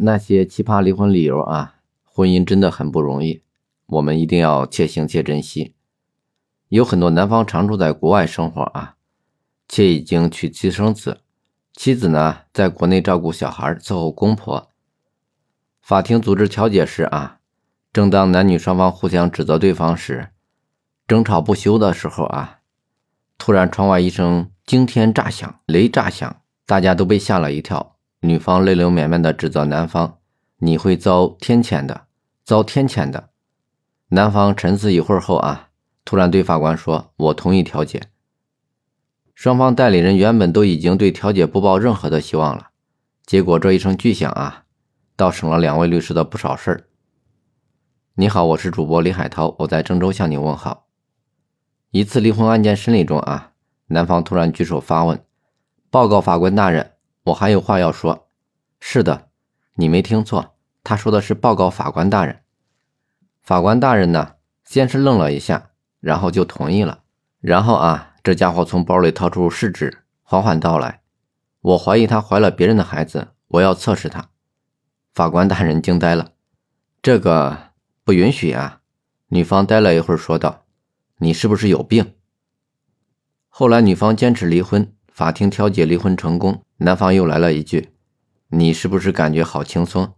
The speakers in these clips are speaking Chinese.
那些奇葩离婚理由啊，婚姻真的很不容易，我们一定要且行且珍惜。有很多男方常住在国外生活啊，且已经娶妻生子，妻子呢在国内照顾小孩伺候公婆。法庭组织调解时啊，正当男女双方互相指责对方时，争吵不休的时候啊，突然窗外一声惊天炸响，雷炸响，大家都被吓了一跳。女方泪流满面的指责男方：“你会遭天谴的，遭天谴的。”男方沉思一会儿后啊，突然对法官说：“我同意调解。”双方代理人原本都已经对调解不抱任何的希望了，结果这一声巨响啊，倒省了两位律师的不少事儿。你好，我是主播李海涛，我在郑州向你问好。一次离婚案件审理中啊，男方突然举手发问：“报告法官大人。”我还有话要说。是的，你没听错，他说的是报告法官大人。法官大人呢，先是愣了一下，然后就同意了。然后啊，这家伙从包里掏出试纸，缓缓道来：“我怀疑她怀了别人的孩子，我要测试她。”法官大人惊呆了，这个不允许啊！女方呆了一会儿，说道：“你是不是有病？”后来女方坚持离婚。法庭调解离婚成功，男方又来了一句：“你是不是感觉好轻松？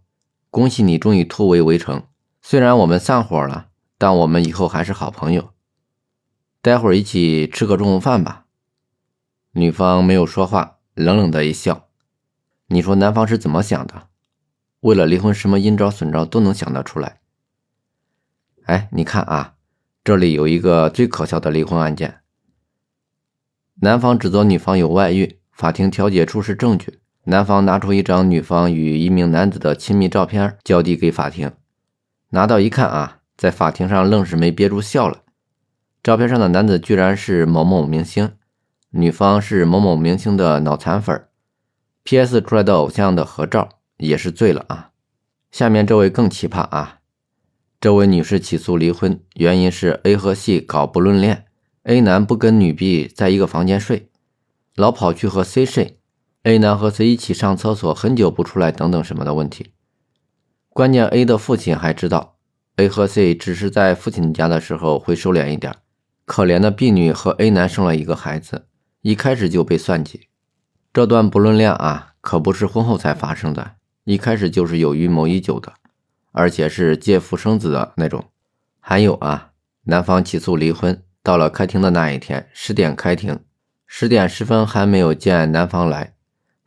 恭喜你终于突围围城。虽然我们散伙了，但我们以后还是好朋友。待会儿一起吃个中午饭吧。”女方没有说话，冷冷的一笑。你说男方是怎么想的？为了离婚，什么阴招损招都能想得出来。哎，你看啊，这里有一个最可笑的离婚案件。男方指责女方有外遇，法庭调解出示证据。男方拿出一张女方与一名男子的亲密照片，交递给法庭。拿到一看啊，在法庭上愣是没憋住笑了。照片上的男子居然是某某明星，女方是某某明星的脑残粉。P.S. 出来的偶像的合照也是醉了啊。下面这位更奇葩啊，这位女士起诉离婚，原因是 A 和 C 搞不伦恋。A 男不跟女 B 在一个房间睡，老跑去和 C 睡，A 男和 C 一起上厕所，很久不出来，等等什么的问题。关键 A 的父亲还知道，A 和 C 只是在父亲家的时候会收敛一点。可怜的 B 女和 A 男生了一个孩子，一开始就被算计。这段不伦恋啊，可不是婚后才发生的，一开始就是有预谋已久的，而且是借腹生子的那种。还有啊，男方起诉离婚。到了开庭的那一天，十点开庭，十点十分还没有见男方来，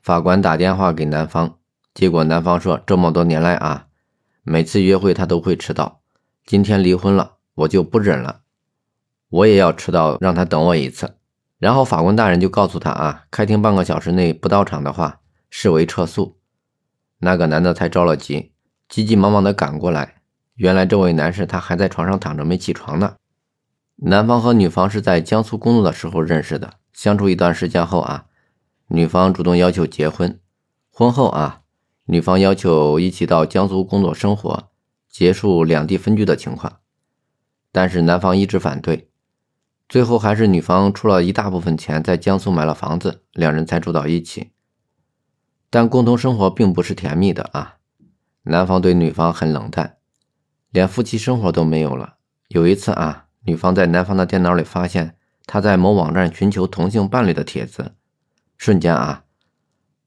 法官打电话给男方，结果男方说这么多年来啊，每次约会他都会迟到，今天离婚了，我就不忍了，我也要迟到，让他等我一次。然后法官大人就告诉他啊，开庭半个小时内不到场的话，视为撤诉。那个男的才着了急，急急忙忙的赶过来，原来这位男士他还在床上躺着没起床呢。男方和女方是在江苏工作的时候认识的，相处一段时间后啊，女方主动要求结婚，婚后啊，女方要求一起到江苏工作生活，结束两地分居的情况，但是男方一直反对，最后还是女方出了一大部分钱在江苏买了房子，两人才住到一起，但共同生活并不是甜蜜的啊，男方对女方很冷淡，连夫妻生活都没有了。有一次啊。女方在男方的电脑里发现他在某网站寻求同性伴侣的帖子，瞬间啊，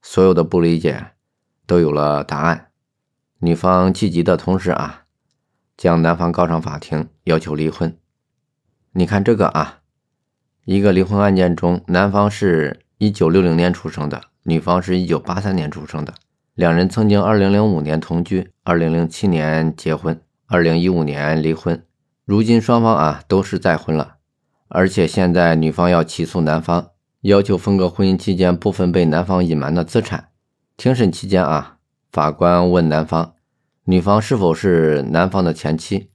所有的不理解都有了答案。女方气急的同时啊，将男方告上法庭，要求离婚。你看这个啊，一个离婚案件中，男方是一九六零年出生的，女方是一九八三年出生的，两人曾经二零零五年同居，二零零七年结婚，二零一五年离婚。如今双方啊都是再婚了，而且现在女方要起诉男方，要求分割婚姻期间部分被男方隐瞒的资产。庭审期间啊，法官问男方，女方是否是男方的前妻？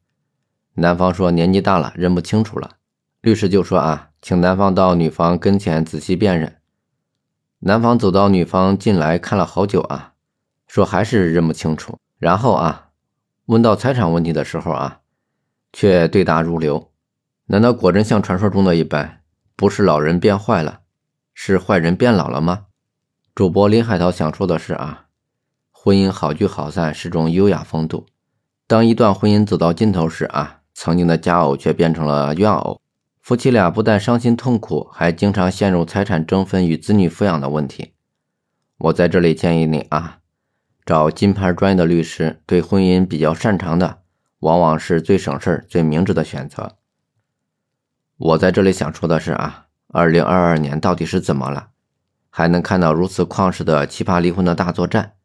男方说年纪大了认不清楚了。律师就说啊，请男方到女方跟前仔细辨认。男方走到女方进来看了好久啊，说还是认不清楚。然后啊，问到财产问题的时候啊。却对答如流，难道果真像传说中的一般，不是老人变坏了，是坏人变老了吗？主播林海涛想说的是啊，婚姻好聚好散是种优雅风度。当一段婚姻走到尽头时啊，曾经的佳偶却变成了怨偶，夫妻俩不但伤心痛苦，还经常陷入财产争分与子女抚养的问题。我在这里建议你啊，找金牌专业的律师，对婚姻比较擅长的，往往是最省事儿最明智的选择。我在这里想说的是啊，二零二二年到底是怎么了？还能看到如此旷世的奇葩离婚的大作战，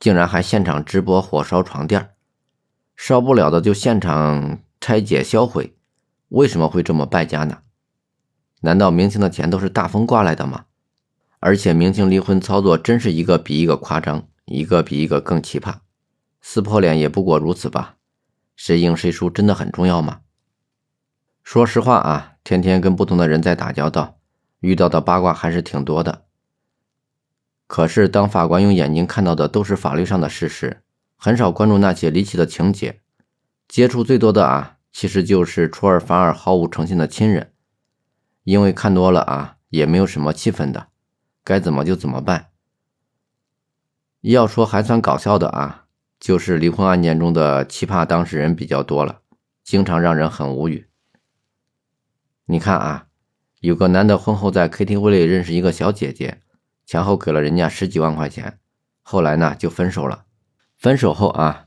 竟然还现场直播火烧床垫，烧不了的就现场拆解销毁，为什么会这么败家呢？难道明星的钱都是大风刮来的吗？而且明星离婚操作真是一个比一个夸张，一个比一个更奇葩，撕破脸也不过如此吧？谁赢谁输真的很重要吗？说实话啊，天天跟不同的人在打交道，遇到的八卦还是挺多的。可是，当法官用眼睛看到的都是法律上的事实，很少关注那些离奇的情节。接触最多的啊，其实就是出尔反尔、毫无诚信的亲人。因为看多了啊，也没有什么气氛的，该怎么就怎么办。要说还算搞笑的啊，就是离婚案件中的奇葩当事人比较多了，经常让人很无语。你看啊，有个男的婚后在 KTV 里认识一个小姐姐。前后给了人家十几万块钱，后来呢就分手了。分手后啊，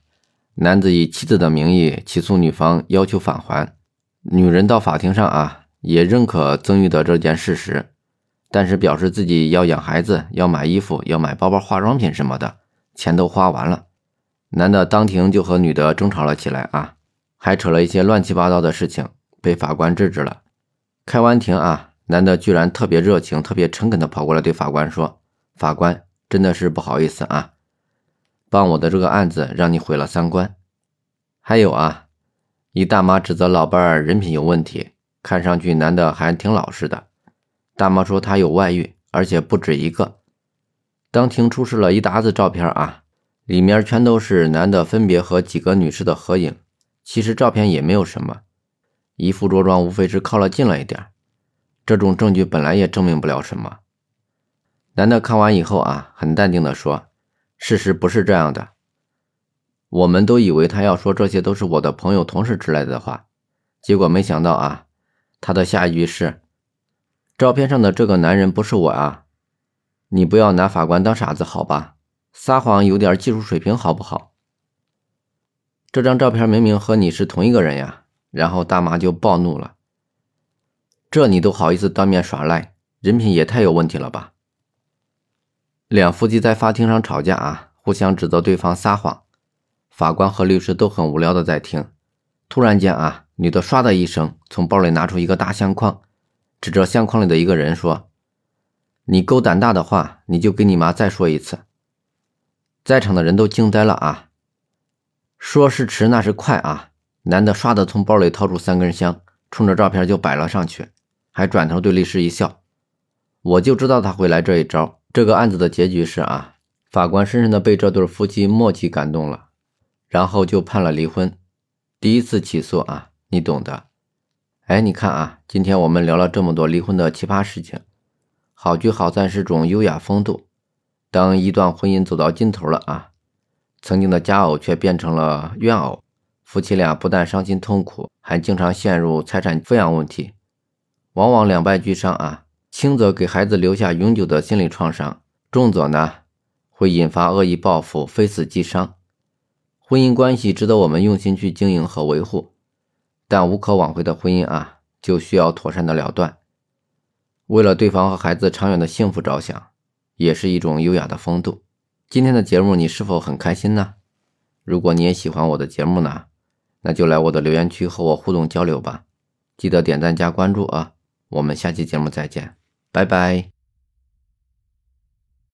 男子以妻子的名义起诉女方，要求返还。女人到法庭上啊，也认可曾玉的这件事实，但是表示自己要养孩子，要买衣服，要买包包、化妆品什么的，钱都花完了。男的当庭就和女的争吵了起来啊，还扯了一些乱七八糟的事情，被法官制止了。开完庭啊。男的居然特别热情、特别诚恳的跑过来对法官说：“法官，真的是不好意思啊，帮我的这个案子让你毁了三观。还有啊，一大妈指责老伴儿人品有问题，看上去男的还挺老实的。大妈说他有外遇，而且不止一个。当庭出示了一沓子照片啊，里面全都是男的分别和几个女士的合影。其实照片也没有什么，一副着装无非是靠了近了一点。”这种证据本来也证明不了什么。男的看完以后啊，很淡定的说：“事实不是这样的。”我们都以为他要说这些都是我的朋友、同事之类的话，结果没想到啊，他的下一句是：“照片上的这个男人不是我啊！你不要拿法官当傻子好吧？撒谎有点技术水平好不好？这张照片明明和你是同一个人呀！”然后大妈就暴怒了。这你都好意思当面耍赖，人品也太有问题了吧！两夫妻在法庭上吵架啊，互相指责对方撒谎，法官和律师都很无聊的在听。突然间啊，女的唰的一声从包里拿出一个大相框，指着相框里的一个人说：“你够胆大的话，你就给你妈再说一次。”在场的人都惊呆了啊！说时迟，那是快啊！男的唰的从包里掏出三根香，冲着照片就摆了上去。还转头对律师一笑，我就知道他会来这一招。这个案子的结局是啊，法官深深的被这对夫妻默契感动了，然后就判了离婚。第一次起诉啊，你懂的。哎，你看啊，今天我们聊了这么多离婚的奇葩事情，好聚好散是种优雅风度。当一段婚姻走到尽头了啊，曾经的佳偶却变成了怨偶，夫妻俩不但伤心痛苦，还经常陷入财产抚养问题。往往两败俱伤啊，轻则给孩子留下永久的心理创伤，重则呢会引发恶意报复，非死即伤。婚姻关系值得我们用心去经营和维护，但无可挽回的婚姻啊，就需要妥善的了断。为了对方和孩子长远的幸福着想，也是一种优雅的风度。今天的节目你是否很开心呢？如果你也喜欢我的节目呢，那就来我的留言区和我互动交流吧，记得点赞加关注啊！我们下期节目再见，拜拜。